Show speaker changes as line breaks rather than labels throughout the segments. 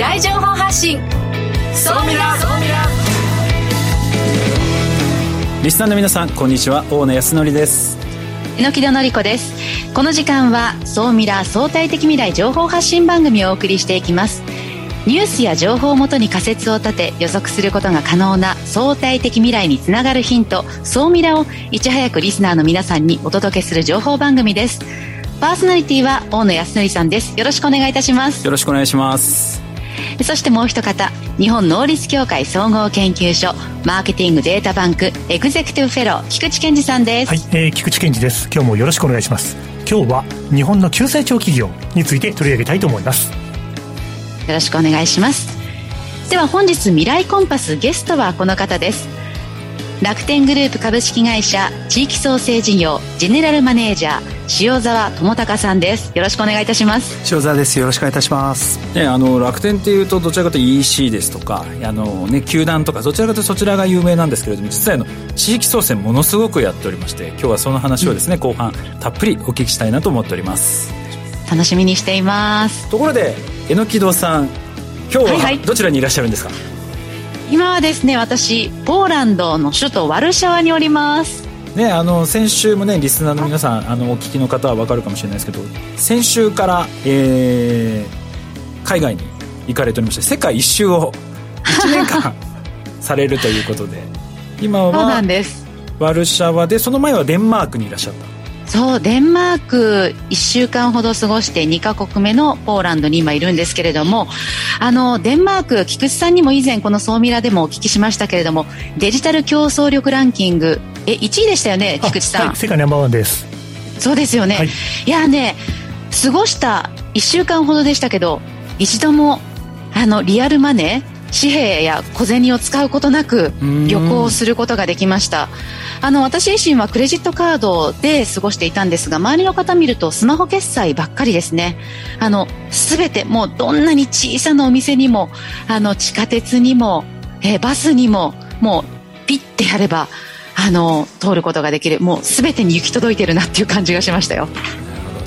来情報発信。ソミラ
リスナーの皆さんこんにちは。大野康則です。
榎戸紀子です。この時間は総ミラ相対的未来情報発信番組をお送りしていきます。ニュースや情報をもとに仮説を立て予測することが可能な相対的未来につながるヒント総ミラをいち早くリスナーの皆さんにお届けする情報番組です。パーソナリティは大野康則さんです。よろしくお願いいたします。
よろしくお願いします
そしてもう一方日本能率協会総合研究所マーケティングデータバンクエグゼクティブフェロー菊池健二さんです。
はい、えー、菊池健二です。今日もよろしくお願いします。今日は日本の急成長企業について取り上げたいと思います。
よろしくお願いします。では本日未来コンパスゲストはこの方です。楽天グループ株式会社地域創生事業ジェネラルマネージャー塩沢智隆さんです。よろしくお願いいたします。
塩沢です。よろしくお願いいたします。
ねあの楽天っていうとどちらかというと EC ですとかあのね球団とかどちらかというとそちらが有名なんですけれども実はあの地域創生ものすごくやっておりまして今日はその話をですね、うん、後半たっぷりお聞きしたいなと思っております。
楽しみにしています。
ところで榎木戸さん今日はどちらにいらっしゃるんですか、はいはい、
今はですね私ポーランドの首都ワルシャワにおります
ね、あの先週もねリスナーの皆さんあのお聞きの方は分かるかもしれないですけど先週から、えー、海外に行かれておりまして世界一周を1年間 されるということで今はワルシャワでその前はデンマークにいらっしゃった。
そうデンマーク1週間ほど過ごして2カ国目のポーランドに今いるんですけれどもあのデンマーク菊池さんにも以前この「総ミラ」でもお聞きしましたけれどもデジタル競争力ランキングえ1位でしたよね菊池さん、
はい、世界ナンバーワンです。
そうですよね、はい、いやね過ごした1週間ほどでしたけど一度もあのリアルマネー紙幣や小銭を使うことなく旅行することができました。あの私自身はクレジットカードで過ごしていたんですが周りの方見るとスマホ決済ばっかりですね。あの全てもうどんなに小さなお店にもあの地下鉄にも、えー、バスにももうピッてやればあの通ることができる。もう全てに行き届いてるなっていう感じがしましたよ。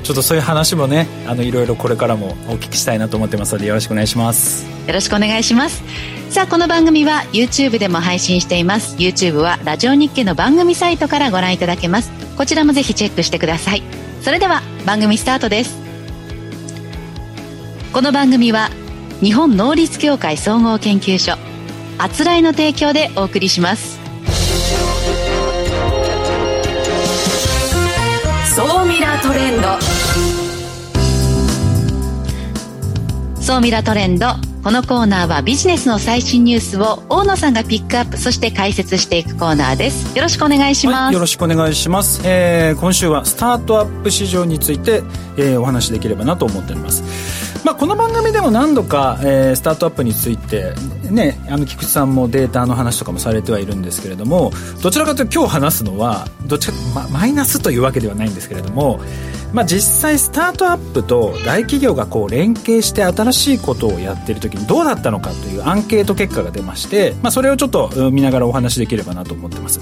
ちょっとそういう話もねあのいろいろこれからもお聞きしたいなと思ってますのでよろしくお願いします。
よろしくお願いします。さあこの番組は YouTube でも配信しています。YouTube はラジオ日経の番組サイトからご覧いただけます。こちらもぜひチェックしてください。それでは番組スタートです。この番組は日本能率協会総合研究所あつらいの提供でお送りします
総ミラートレンド。
総ミラトレンド。このコーナーはビジネスの最新ニュースを大野さんがピックアップそして解説していくコーナーです。よろしくお願いします、は
い、よろしくお願いします、えー、今週はスタートアップ市場について、えー、お話しできればなと思っておりますまあ、この番組でも何度か、えー、スタートアップについて、ね、あの菊池さんもデータの話とかもされてはいるんですけれどもどちらかというと今日話すのはどっちか、ま、マイナスというわけではないんですけれどもまあ、実際スタートアップと大企業がこう連携して新しいことをやっている時にどうだったのかというアンケート結果が出まして、まあ、それをちょっと見ながらお話しできればなと思ってます。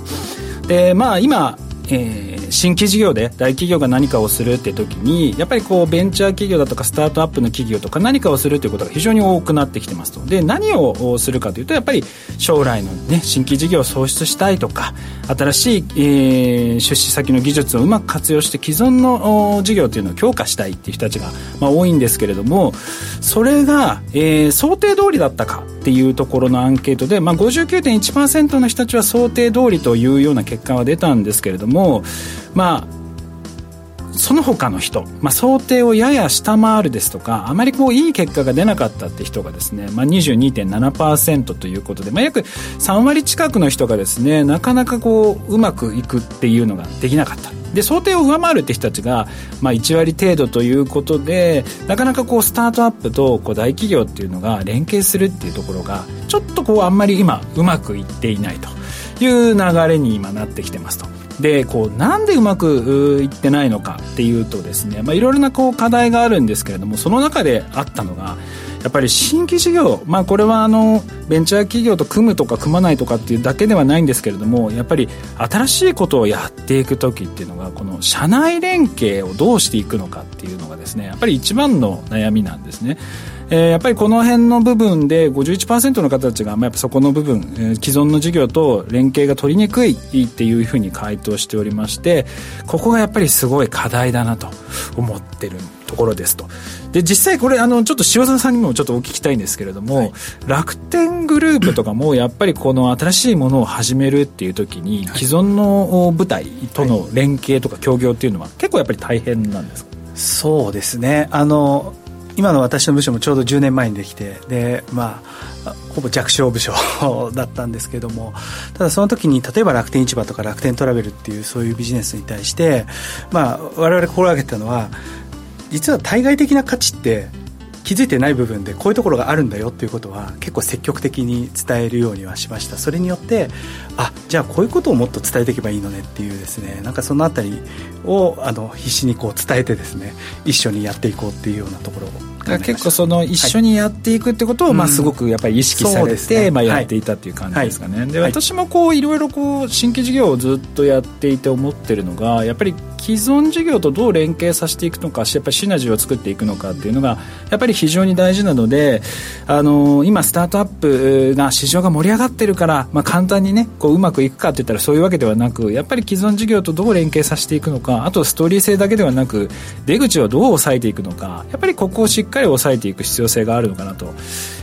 でまあ今えー、新規事業で大企業が何かをするって時にやっぱりこうベンチャー企業だとかスタートアップの企業とか何かをするということが非常に多くなってきてますと。で何をするかというとやっぱり将来の、ね、新規事業を創出したいとか新しい、えー、出資先の技術をうまく活用して既存の事業というのを強化したいっていう人たちが、まあ、多いんですけれどもそれが、えー、想定通りだったかっていうところのアンケートで、まあ、59.1%の人たちは想定通りというような結果は出たんですけれどもまあその他の人、まあ、想定をやや下回るですとかあまりこういい結果が出なかったって人がですね、まあ、22.7%ということで、まあ、約3割近くの人がですねなかなかこううまくいくっていうのができなかったで想定を上回るって人たちが、まあ、1割程度ということでなかなかこうスタートアップとこう大企業っていうのが連携するっていうところがちょっとこうあんまり今うまくいっていないという流れに今なってきてますと。でこうなんでうまくいってないのかっていうとですね、まあ、いろいろなこう課題があるんですけれどもその中であったのがやっぱり新規事業、まあ、これはあのベンチャー企業と組むとか組まないとかっていうだけではないんですけれどもやっぱり新しいことをやっていく時っていうのがこの社内連携をどうしていくのかっていうのがですねやっぱり一番の悩みなんですね。えー、やっぱりこの辺の部分で51%の方たちが、まあ、やっぱそこの部分、えー、既存の事業と連携が取りにくいっていうふうに回答しておりましてここがやっぱりすごい課題だなと思ってるところですと。で実際これあのちょっと塩澤さんにもちょっとお聞きたいんですけれども、はい、楽天グループとかもやっぱりこの新しいものを始めるっていう時に既存の部隊との連携とか協業っていうのは結構やっぱり大変なんですか？
そうですね。あの今の私の部署もちょうど10年前にできてでまあほぼ弱小部署 だったんですけどもただその時に例えば楽天市場とか楽天トラベルっていうそういうビジネスに対してまあ我々心がけてたのは実は対外的な価値って気づいてない部分でこういうところがあるんだよっていうことは結構積極的に伝えるようにはしました。それによってあじゃあこういうことをもっと伝えていけばいいのねっていうですね。なんかその辺りをあの必死にこう伝えてですね一緒にやっていこうっていうようなところ
結構その一緒にやっていくってことを、まあ、すごくやっぱり意識されて、まあ、やっていたっていう感じですかね、で私もこういろいろこう新規事業をずっとやっていて思ってるのがやっぱり既存事業とどう連携させていくのかやっぱりシナジーを作っていくのかっていうのがやっぱり非常に大事なのであの今スタートアップが市場が盛り上がってるから、まあ、簡単にねこううまくいくかって言ったらそういうわけではなくやっぱり既存事業とどう連携させていくのかあとストーリー性だけではなく出口をどう抑えていくのかやっぱりここをしっかり抑えていく必要性があるのかなと。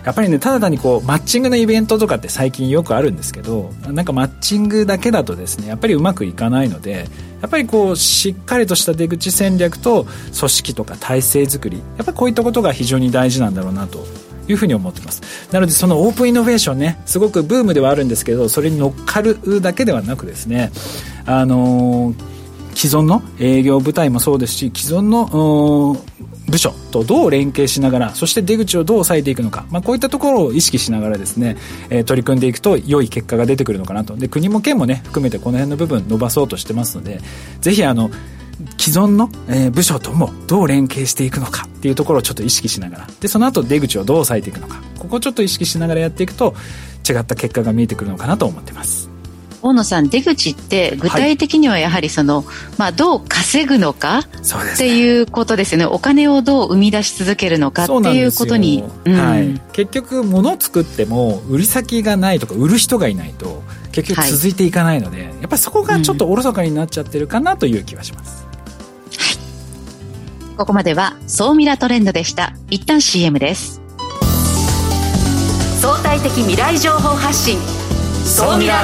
やっぱりねただ単にこうマッチングのイベントとかって最近よくあるんですけどなんかマッチングだけだとですねやっぱりうまくいかないのでやっぱりこうしっかりとした出口戦略と組織とか体制作りやっぱりこういったことが非常に大事なんだろうなというふうに思ってます。なのでそのオープンイノベーションねすごくブームではあるんですけどそれに乗っかるだけではなくですねあのー既存の営業部隊もそうですし既存の部署とどう連携しながらそして出口をどう抑えていくのか、まあ、こういったところを意識しながらですね、えー、取り組んでいくと良い結果が出てくるのかなと。で国も県もね含めてこの辺の部分伸ばそうとしてますのでぜひあの既存の、え、部署ともどう連携していくのかっていうところをちょっと意識しながら。でその後出口をどう抑えていくのか。ここをちょっと意識しながらやっていくと違った結果が見えてくるのかなと思ってます。
大野さん出口って具体的にはやはりその、はい、まあ、どう稼ぐのかっていうことですよね。お金をどう生み出し続けるのかっていうことに、
うん、はい、結局物を作っても売り先がないとか売る人がいないと結局続いていかないので、はい、やっぱりそこがちょっとおろそかになっちゃってるかなという気はします、
うん、はい、ここまでは総ミラトレンドでした。一旦 CM です。
相対的未来情報発信。総ミラ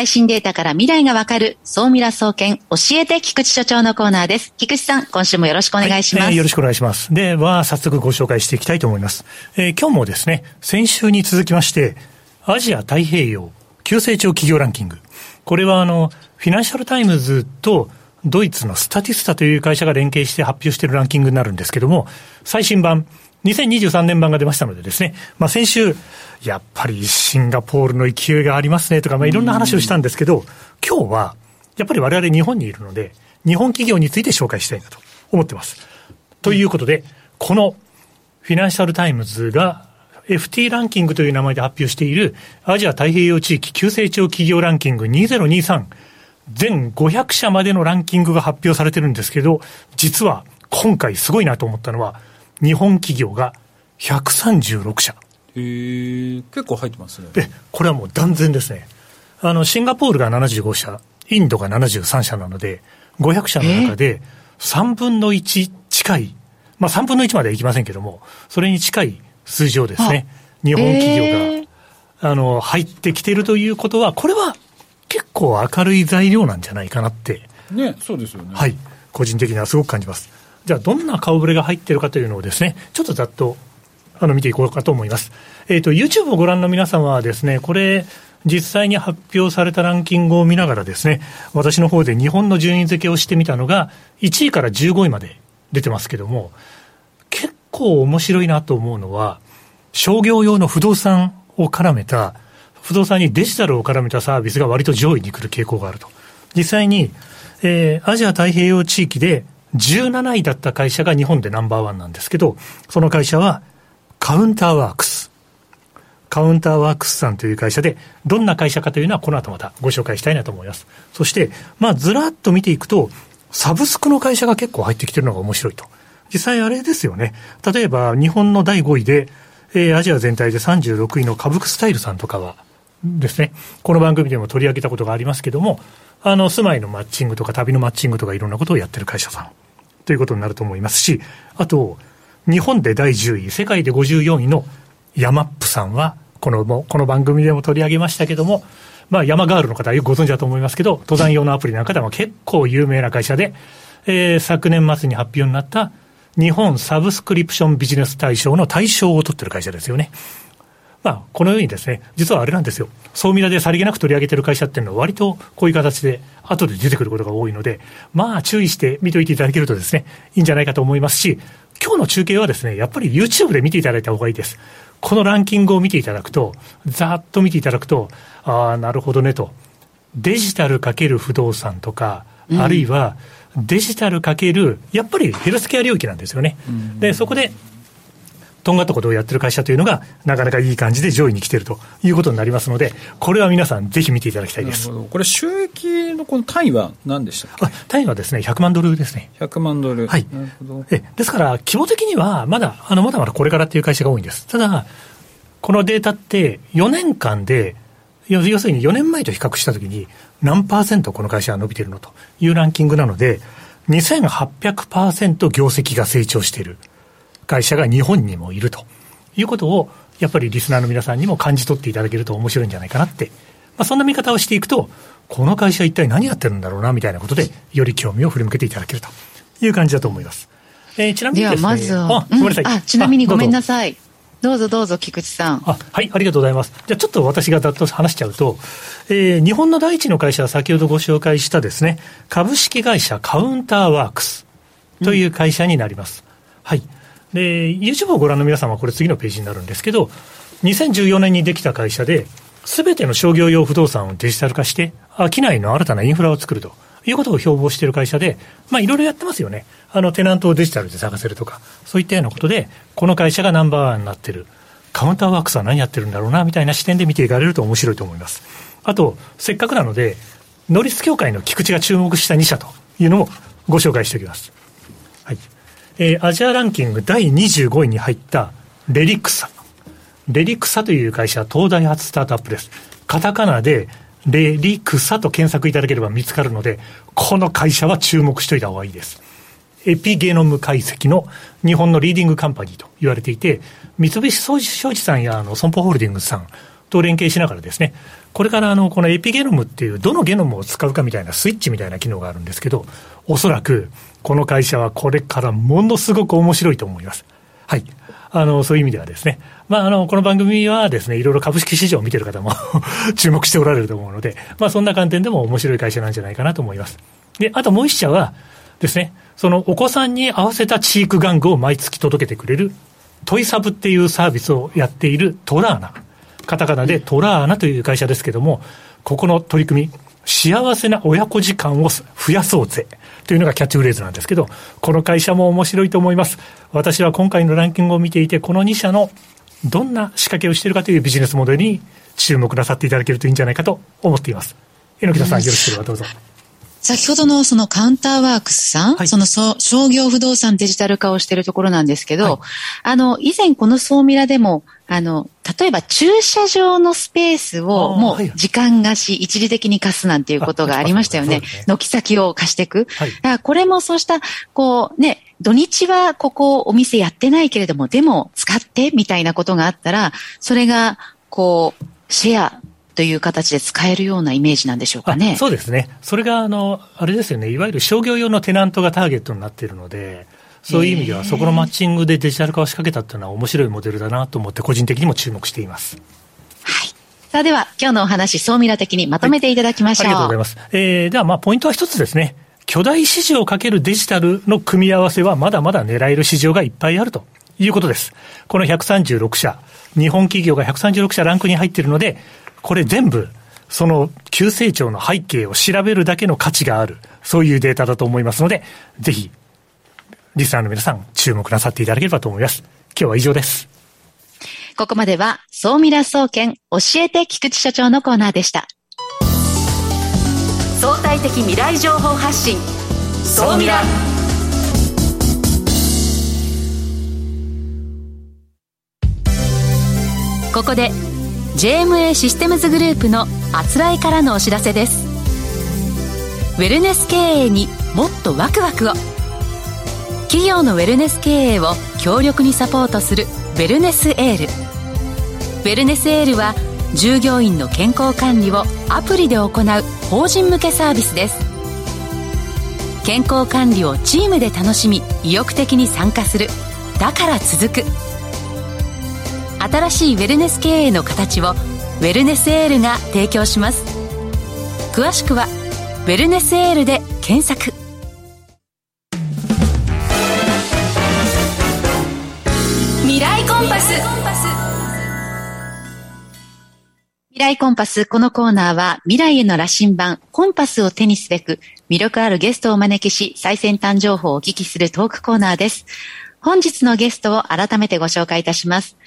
最新データから未来がわかる、総ミラ総研、教えて菊池所長のコーナーです。菊池さん、今週もよろしくお願いします。はい、
よろしくお願いします。では、早速ご紹介していきたいと思います。えー、今日もですね、先週に続きまして、アジア太平洋急成長企業ランキング。これはあの、フィナンシャルタイムズとドイツのスタティスタという会社が連携して発表しているランキングになるんですけども、最新版、2023年版が出ましたのでですね、まあ先週、やっぱりシンガポールの勢いがありますねとか、まあいろんな話をしたんですけど、今日は、やっぱり我々日本にいるので、日本企業について紹介したいなと思ってます。ということで、このフィナンシャルタイムズが FT ランキングという名前で発表しているアジア太平洋地域急成長企業ランキング2023全500社までのランキングが発表されてるんですけど、実は今回すごいなと思ったのは、日本企業が136社。
へえ、結構入ってますね。
え、これはもう断然ですね。あの、シンガポールが75社、インドが73社なので、500社の中で3分の1近い、まあ3分の1まではいきませんけども、それに近い数字をですね、日本企業が、あの、入ってきているということは、これは結構明るい材料なんじゃないかなって。
ね、そうですよね。
はい。個人的にはすごく感じます。じゃあ、どんな顔ぶれが入ってるかというのをですね、ちょっとざっと、あの、見ていこうかと思います。えっ、ー、と、YouTube をご覧の皆様はですね、これ、実際に発表されたランキングを見ながらですね、私の方で日本の順位付けをしてみたのが、1位から15位まで出てますけども、結構面白いなと思うのは、商業用の不動産を絡めた、不動産にデジタルを絡めたサービスが割と上位に来る傾向があると。実際に、えー、アジア太平洋地域で17位だった会社が日本でナンバーワンなんですけど、その会社はカウンターワークス。カウンターワークスさんという会社で、どんな会社かというのはこの後またご紹介したいなと思います。そして、まあずらっと見ていくと、サブスクの会社が結構入ってきてるのが面白いと。実際あれですよね。例えば日本の第5位で、えー、アジア全体で36位のカブクスタイルさんとかはですね、この番組でも取り上げたことがありますけども、あの、住まいのマッチングとか旅のマッチングとかいろんなことをやってる会社さんということになると思いますし、あと、日本で第10位、世界で54位のヤマップさんは、この、この番組でも取り上げましたけども、まあ、山ガールの方はよくご存知だと思いますけど、登山用のアプリなんかでも結構有名な会社で、えー、昨年末に発表になった日本サブスクリプションビジネス大賞の大賞を取ってる会社ですよね。まあ、このようにですね、実はあれなんですよ。総ミラでさりげなく取り上げてる会社っていうのは割とこういう形で後で出てくることが多いので、まあ注意して見といていただけるとですね、いいんじゃないかと思いますし、今日の中継はですね、やっぱり YouTube で見ていただいた方がいいです。このランキングを見ていただくと、ざっと見ていただくと、ああ、なるほどねと。デジタルかける不動産とか、あるいはデジタルかける、やっぱりヘルスケア領域なんですよね。で、そこでとんがったことをやってる会社というのが、なかなかいい感じで上位に来てるということになりますので、これは皆さん、ぜひ見ていただきたいです。
これ、収益のこの単位は何でしたっけ？
単位はですね、100万ドルですね。
100万ドル。
はい。えですから、規模的には、まだ、あの、まだまだこれからっていう会社が多いんです。ただ、このデータって4年間で、要するに4年前と比較したときに、何パーセントこの会社は伸びてるのというランキングなので、2800%業績が成長している。会社が日本にもいるということを、やっぱりリスナーの皆さんにも感じ取っていただけると面白いんじゃないかなって、まあ、そんな見方をしていくと、この会社一体何やってるんだろうなみたいなことで、より興味を振り向けていただけるという感じだと思います。
えー、ちなみにですね。ではまずは、あ、ごめんなさい。あ、ちなみにごめんなさい。どうぞどうぞ、菊池さん。
あはい、ありがとうございます。じゃあちょっと私がざっと話しちゃうと、えー、日本の第一の会社は先ほどご紹介したですね、株式会社カウンターワークスという会社になります。うん、はい。で、YouTube をご覧の皆さんはこれ次のページになるんですけど、2014年にできた会社で、すべての商業用不動産をデジタル化して、商いの新たなインフラを作るということを標榜している会社で、まあいろいろやってますよね。あの、テナントをデジタルで探せるとか、そういったようなことで、この会社がナンバーワンになってる。カウンターワークスは何やってるんだろうな、みたいな視点で見ていかれると面白いと思います。あと、せっかくなので、ノリス協会の菊池が注目した2社というのもご紹介しておきます。はい。えー、アジアランキング第25位に入ったレリクサ。レリクサという会社東大発スタートアップです。カタカナでレリクサと検索いただければ見つかるので、この会社は注目しておいた方がいいです。エピゲノム解析の日本のリーディングカンパニーと言われていて、三菱商事さんやあの損保ホールディングスさんと連携しながらですね、これからあのこのエピゲノムっていうどのゲノムを使うかみたいなスイッチみたいな機能があるんですけど、おそらくこの会社はこれからものすごく面白いと思います。はい。あの、そういう意味ではですね、まあ、あの、この番組はですね、いろいろ株式市場を見てる方も 注目しておられると思うので、まあ、そんな観点でも面白い会社なんじゃないかなと思います。で、あともう一社はですね、そのお子さんに合わせたチーク玩具を毎月届けてくれる、トイサブっていうサービスをやっているトラーナ。カタカナでトラーナという会社ですけども、ここの取り組み、幸せな親子時間を増やそうぜ。というのがキャッチフレーズなんですけど、この会社も面白いと思います。私は今回のランキングを見ていて、この2社のどんな仕掛けをしているかというビジネスモデルに注目なさっていただけるといいんじゃないかと思っています。榎木田さん、よろしければどうぞ。
先ほどのそのカウンターワークスさん、はい、その商業不動産デジタル化をしているところなんですけど、はい、あの、以前この総ミラでも、あの、例えば駐車場のスペースをもう時間貸し、一時的に貸すなんていうことがありましたよね。軒先を貸していく。はい、だからこれもそうした、こうね、土日はここお店やってないけれども、でも使ってみたいなことがあったら、それが、こう、シェアとという形で使えるようなイメージなんでしょうかね。
そうですね。それが、あの、あれですよね、いわゆる商業用のテナントがターゲットになっているので、そういう意味では、そこのマッチングでデジタル化を仕掛けたっていうのは面白いモデルだなと思って、個人的にも注目しています。
はい。さあでは、今日のお話、総ミラ的にまとめていただきましょう。はい、
ありがとうございます。えー、では、まあ、ポイントは一つですね。巨大市場かけるデジタルの組み合わせはまだまだ狙える市場がいっぱいあるということです。この136社、日本企業が136社ランクに入っているので、これ全部、その急成長の背景を調べるだけの価値がある、そういうデータだと思いますので、ぜひ、リスナーの皆さん、注目なさっていただければと思います。今日は以上です。
ここまでは、総ミラ総研教えて菊池所長のコーナーでした。
相対的未来情報発信、総ミラ。ここで JMA システムズグループのあつらいからのお知らせです。ウェルネス経営にもっとワクワクを。企業のウェルネス経営を強力にサポートするウェルネスエール。ウェルネスエールは従業員の健康管理をアプリで行う法人向けサービスです。健康管理をチームで楽しみ意欲的に参加する。だから続く。新しいウェルネス経営の形をウェルネスエールが提供します詳しくは「ウェルネスエール」で検索未来コンパス
未来コンパス、このコーナーは未来への羅針盤、コンパスを手にすべく魅力あるゲストをお招きし、最先端情報をお聞きするトークコーナーです。本日のゲストを改めてご紹介いたします。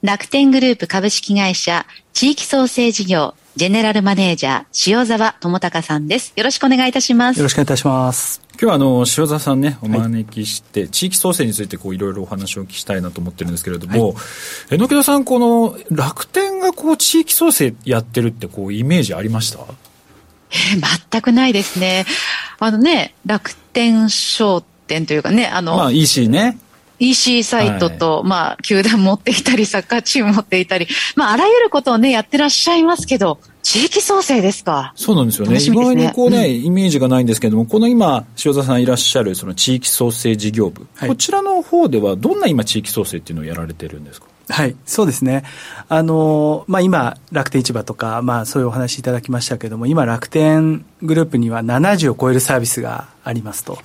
楽天グループ株式会社地域創生事業ジェネラルマネージャー塩沢智隆さんです。よろしくお願いいたします。
よろしくお願いいたします。
今日はあの塩沢さんねお招きして、はい、地域創生についてこういろいろお話を聞きしたいなと思ってるんですけれども、はい、榎田さんこの楽天がこう地域創生やってるってこうイメージありました？
えー、全くないですね。あのね楽天商店というかねあの
まあ EC ね
EC サイトと、はい、まあ、球団持っていたり、サッカーチーム持っていたり、まあ、あらゆることをね、やってらっしゃいますけど、地域創生ですか？
そうなんですよね。ね。意外にこうね、うん、イメージがないんですけれども、この今、塩田さんいらっしゃる、その地域創生事業部、はい、こちらの方では、どんな今、地域創生っていうのをやられてるんですか？
はい、そうですね。あの、まあ、今、楽天市場とか、まあ、そういうお話いただきましたけども、今、楽天グループには70を超えるサービスがありますと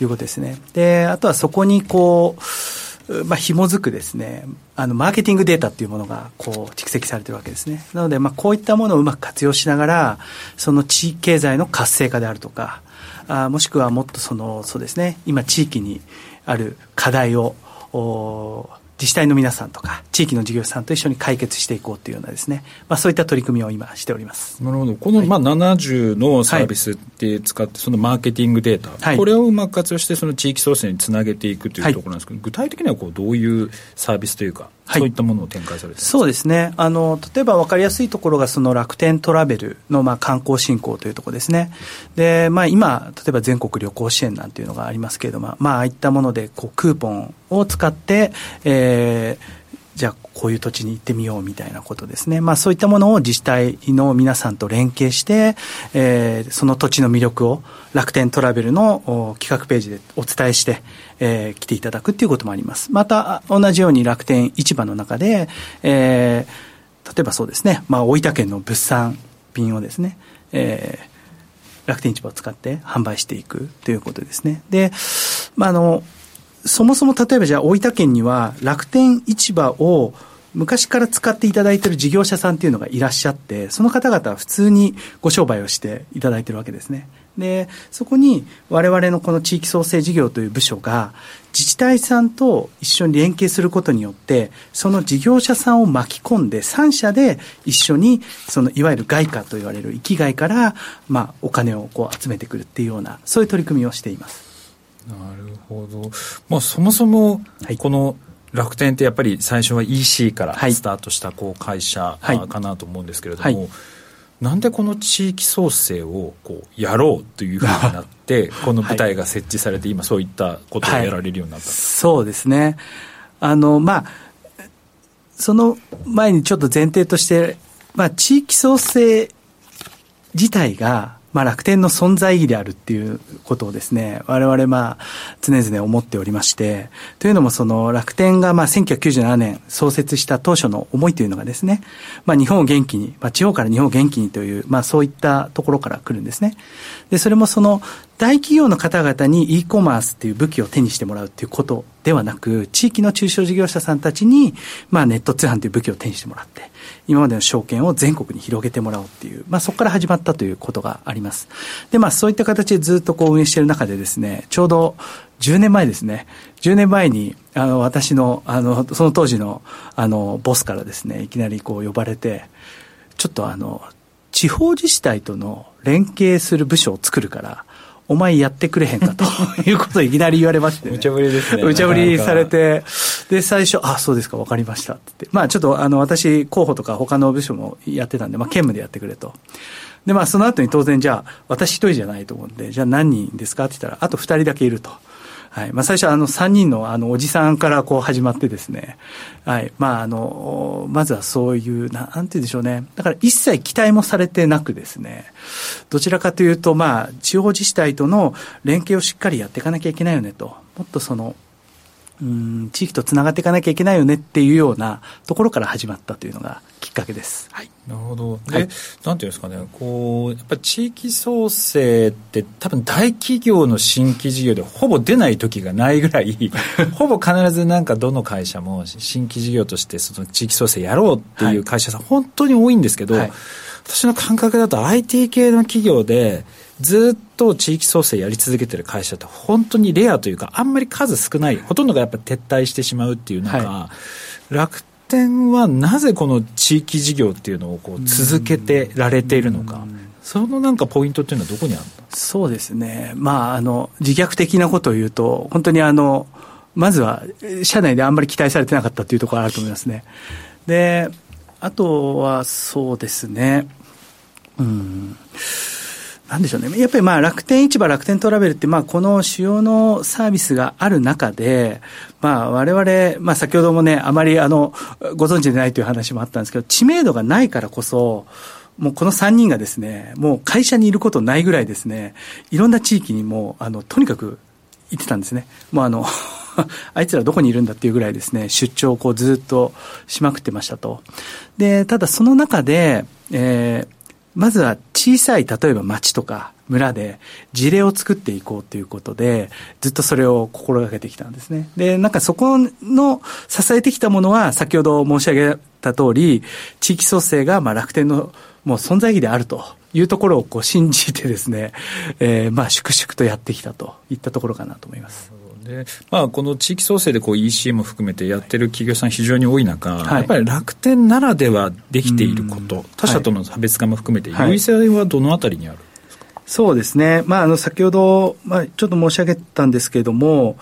いうことですね。で、あとはそこにこう、まあ、紐づくですね、あの、マーケティングデータっていうものが、こう、蓄積されてるわけですね。なので、まあ、こういったものをうまく活用しながら、その地域経済の活性化であるとか、あもしくはもっとその、そうですね、今地域にある課題を、お自治体の皆さんとか、地域の事業者さんと一緒に解決していこうというようなですね、まあ、そういった取り組みを今しております。
なるほど。この、まあ、70のサービスって使って、そのマーケティングデータ、はい、これをうまく活用して、その地域創生につなげていくというところなんですけど、はい、具体的にはこうどういうサービスというか、そういったものを展開されて
そうですね。あの例えば分かりやすいところがその楽天トラベルのまあ観光振興というところですね。で、まあ、今例えば全国旅行支援なんていうのがありますけれども、まあ、ああいったものでこうクーポンを使って、えーじゃあこういう土地に行ってみようみたいなことですね。まあそういったものを自治体の皆さんと連携して、えー、その土地の魅力を楽天トラベルの企画ページでお伝えして、えー、来ていただくっていうこともあります。また同じように楽天市場の中で、えー、例えばそうですね、まあ大分県の物産品をですね、えー、楽天市場を使って販売していくということですね。で、まあ、あの、そもそも例えばじゃあ大分県には楽天市場を昔から使っていただいている事業者さんっていうのがいらっしゃって、その方々は普通にご商売をしていただいているわけですね。で、そこに我々のこの地域創生事業という部署が自治体さんと一緒に連携することによって、その事業者さんを巻き込んで3社で一緒に、そのいわゆる外貨と言われる域外から、まあお金をこう集めてくるっていうような、そういう取り組みをしています。
なるほど。まあ、そもそも、この楽天ってやっぱり最初は EC からスタートしたこう会社かなと思うんですけれども、はい。はい、なんでこの地域創生をこうやろうというふうになって、この舞台が設置されて、今そういったことをやられるようになった、はい、
そうですね。あの、まあ、その前にちょっと前提としてまあ、地域創生自体が、まあ、楽天の存在意義であるっていうことをですね、我々まあ、常々思っておりまして、というのもその楽天がまあ1997年創設した当初の思いというのがですね、まあ日本を元気に、まあ地方から日本を元気にという、まあそういったところから来るんですね。で、それもその大企業の方々に e コマースっていう武器を手にしてもらうっていうことではなく、地域の中小事業者さんたちに、まあネット通販という武器を手にしてもらって、今までの証券を全国に広げてもらおうっていう、まあそこから始まったということがあります。で、まあそういった形でずっとこう運営している中でですね、ちょうど10年前ですね、10年前に、あの、私の、あの、その当時の、あの、ボスからですね、いきなりこう呼ばれて、ちょっとあの、地方自治体との連携する部署を作るから、お前やってくれへんかと いうことをいきなり言われまして、ね、
無茶ぶりですね。
無茶ぶりされて、で、最初、あ、そうですか、わかりましたってって。まあちょっと、あの、私、候補とか他の部署もやってたんで、まあ兼務でやってくれと。で、まあその後に当然、じゃあ、私一人じゃないと思うんで、じゃあ何人ですかって言ったら、あと二人だけいると。はい。まあ、最初はあの3人のあのおじさんからこう始まってですね。はい。まあ、あの、まずはそういう、なんて言うんでしょうね。だから一切期待もされてなくですね。どちらかというと、まあ、地方自治体との連携をしっかりやっていかなきゃいけないよねと。もっとその、うん、地域とつながっていかなきゃいけないよねっていうようなところから始まったというのがきっかけです。はい。
なるほど。で、はい、なんていうんですかね、こう、やっぱり地域創生って多分大企業の新規事業でほぼ出ない時がないぐらい、ほぼ必ずなんかどの会社も新規事業としてその地域創生やろうっていう会社さん、はい、本当に多いんですけど、はい、私の感覚だと IT 系の企業で、ずっと地域創生やり続けてる会社って本当にレアというか、あんまり数少ない、ほとんどがやっぱ撤退してしまうっていう中、はい、楽天はなぜこの地域事業っていうのをこう続けてられているのか。そのなんかポイントっていうのはどこにあるの？
そうですね。まあ、あの、自虐的なことを言うと、本当にあの、まずは、社内であんまり期待されてなかったっていうところがあると思いますね。で、あとはそうですね。うん。なんでしょうね。やっぱりまあ楽天市場、楽天トラベルってまあこの主要のサービスがある中で、まあ我々、まあ先ほどもね、あまりあの、ご存知でないという話もあったんですけど、知名度がないからこそ、もうこの3人がですね、もう会社にいることないぐらいですね、いろんな地域にもあの、とにかく行ってたんですね。もうあの あいつらどこにいるんだっていうぐらいですね、出張をこうずっとしまくってましたと。で、ただその中で、えー、まずは小さい、例えば町とか村で事例を作っていこうということで、ずっとそれを心がけてきたんですね。で、なんかそこの支えてきたものは、先ほど申し上げた通り、地域創生がまあ楽天のもう存在意義であるというところをこう信じてですね、えー、まあ粛々とやってきたといったところかなと思います。
でまあ、この地域創生でこう EC も含めてやってる企業さん非常に多い中、はい、やっぱり楽天ならではできていること、他社との差別化も含めて、優位性はどのあたりにある？
そうですね。まあ、あの、先ほど、まあ、ちょっと申し上げたんですけれども、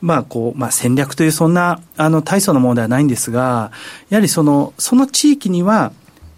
まあ、こう、まあ、戦略というそんな、あの、大層なものではないんですが、やはりその、その地域には、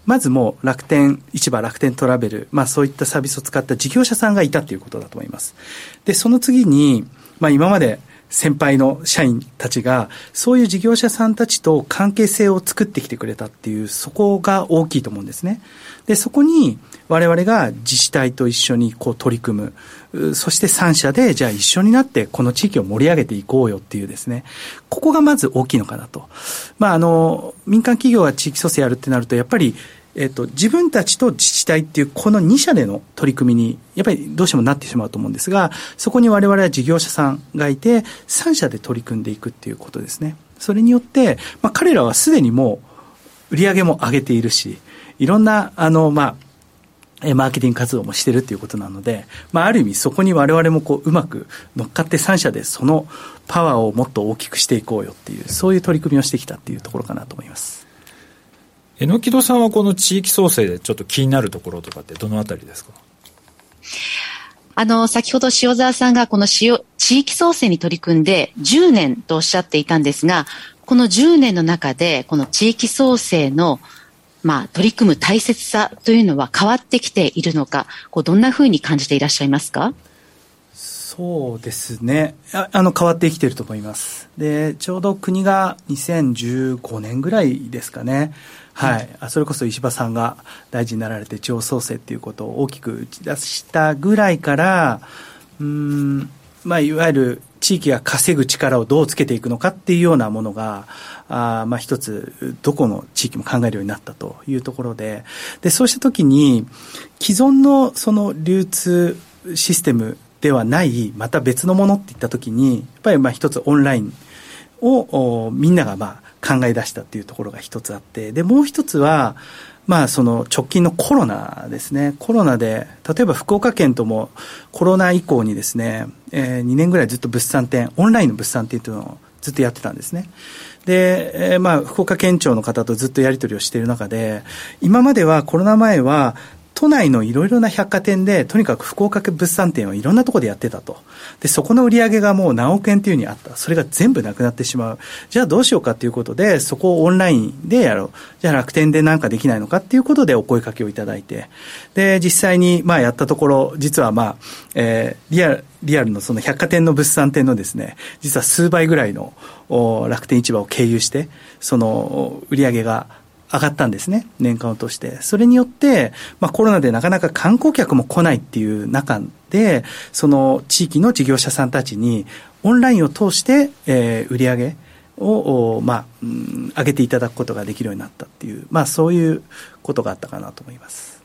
まずもう楽天市場、楽天トラベル、まあそういったサービスを使った事業者さんがいたということだと思います。で、その次に、まあ今まで先輩の社員たちが、そういう事業者さんたちと関係性を作ってきてくれたっていう、そこが大きいと思うんですね。で、そこに我々が自治体と一緒にこう取り組む。そして3社で、じゃあ一緒になってこの地域を盛り上げていこうよっていうですね。ここがまず大きいのかなと。まあ、あの、民間企業が地域創生やるってなると、やっぱりえっと、自分たちと自治体っていうこの2社での取り組みに、やっぱりどうしてもなってしまうと思うんですが、そこに我々は事業者さんがいて、3社で取り組んでいくっていうことですね。それによって、まあ、彼らはすでにもう売り上げも上げているし、いろんな、あの、まあ、マーケティング活動もしてるっていうことなので、まあ、ある意味そこに我々もこう、うまく乗っかって3社でそのパワーをもっと大きくしていこうよっていう、そういう取り組みをしてきたっていうところかなと思います。
榎木戸さんはこの地域創生でちょっと気になるところとかってどのあたりですか？
あの、先ほど塩沢さんがこの地域創生に取り組んで10年とおっしゃっていたんですが、この10年の中で、この地域創生のまあ、取り組む大切さというのは変わってきているのか、こうどんなふうに感じていらっしゃいますか？
そうですね。ああの変わってきてると思います。でちょうど国が2015年ぐらいですかねはい、それこそ石破さんが大臣になられて地方創生っていうことを大きく打ち出したぐらいからうんまあいわゆる地域が稼ぐ力をどうつけていくのかっていうようなものが、あまあ一つ、どこの地域も考えるようになったというところで、で、そうしたときに、既存のその流通システムではない、また別のものっていったときに、やっぱりまあ一つオンラインをみんながまあ考え出したっていうところが一つあって、で、もう一つは、まあ、その直近のコロナですね、コロナで、例えば福岡県ともコロナ以降にですね、えー、2年ぐらいずっと物産展、オンラインの物産展というのをずっとやってたんですね。で、えー、まあ、福岡県庁の方とずっとやり取りをしている中で、今まではコロナ前は、都内のいろいろな百貨店で、とにかく福岡物産展をいろんなところでやってたと。で、そこの売り上げがもう何億円っていうふうにあった。それが全部なくなってしまう。じゃあどうしようかということで、そこをオンラインでやろう。じゃあ楽天で何かできないのかっていうことでお声かけをいただいて。で、実際に、まあやったところ、実はまあ、えー、リアル、リアルのその百貨店の物産展のですね、実は数倍ぐらいの楽天市場を経由して、その売り上げが上がったんですね、年間を通して。それによって、まあ、コロナでなかなか観光客も来ないっていう中で、その地域の事業者さんたちに、オンラインを通して、えー、売り上げを、まあ、うん、上げていただくことができるようになったっていう、まあ、そういうことがあったかなと思います。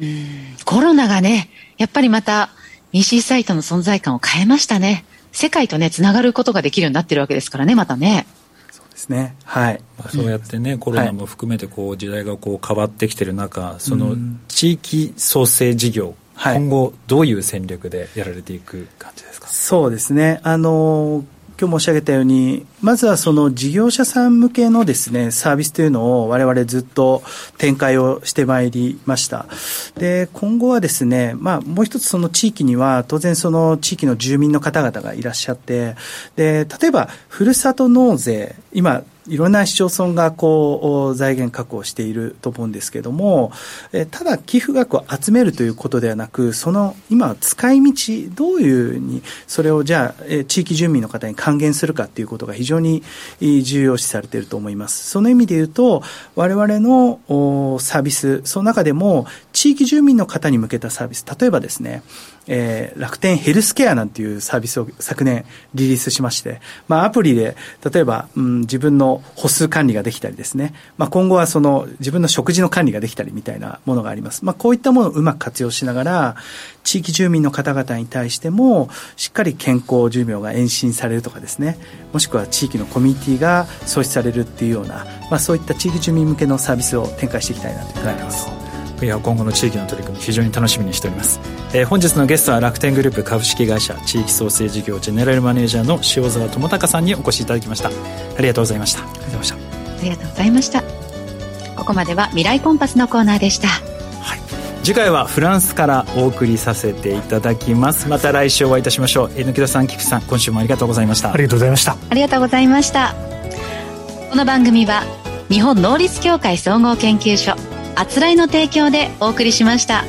うんコロナがね、やっぱりまた EC サイトの存在感を変えましたね。世界とね、つながることができるようになってるわけですからね、またね。
ですね。はい。
まあ、そうやってね、コロナも含めてこう時代がこう変わってきてる中、その地域創生事業、今後どういう戦略でやられていく感じですか？
そうですね。あの今日申し上げたように、まずはその事業者さん向けのですね、サービスというのを我々ずっと展開をしてまいりました。で、今後はですね、まあもう一つその地域には当然その地域の住民の方々がいらっしゃって、で、例えばふるさと納税、今いろんな市町村がこう財源確保していると思うんですけども、えただ寄付額を集めるということではなく、その今使い道、どういうふうにそれをじゃあ、え地域住民の方に還元するかということが非常に重要視されていると思います。その意味で言うと、我々のサービス、その中でも地域住民の方に向けたサービス、例えばですね、えー、楽天ヘルスケアなんていうサービスを昨年リリースしまして、まあ、アプリで、例えば、うん、自分の歩数管理ができたりですね、まあ、今後はその自分の食事の管理ができたりみたいなものがあります。まあ、こういったものをうまく活用しながら、地域住民の方々に対しても、しっかり健康寿命が延伸されるとかですね、もしくは地域のコミュニティが創出されるっていうような、まあ、そういった地域住民向けのサービスを展開していきたいなと考えています。
いや今後の地域の取り組み非常に楽しみにしております、えー、本日のゲストは楽天グループ株式会社地域創生事業ジェネラルマネージャーの塩澤智隆さんにお越しいただきました。ありがとうございました。ありがとうございました。
ありがとうございました。ここまでは未来コンパスのコーナーでした。
はい。次回はフランスからお送りさせていただきます。また来週お会いいたしましょう。榎田さん菊さん今週もありがとうございました。
ありがとうございました。
ありがとうございました。この番組は日本能率協会総合研究所あつらいの提供でお送りしました。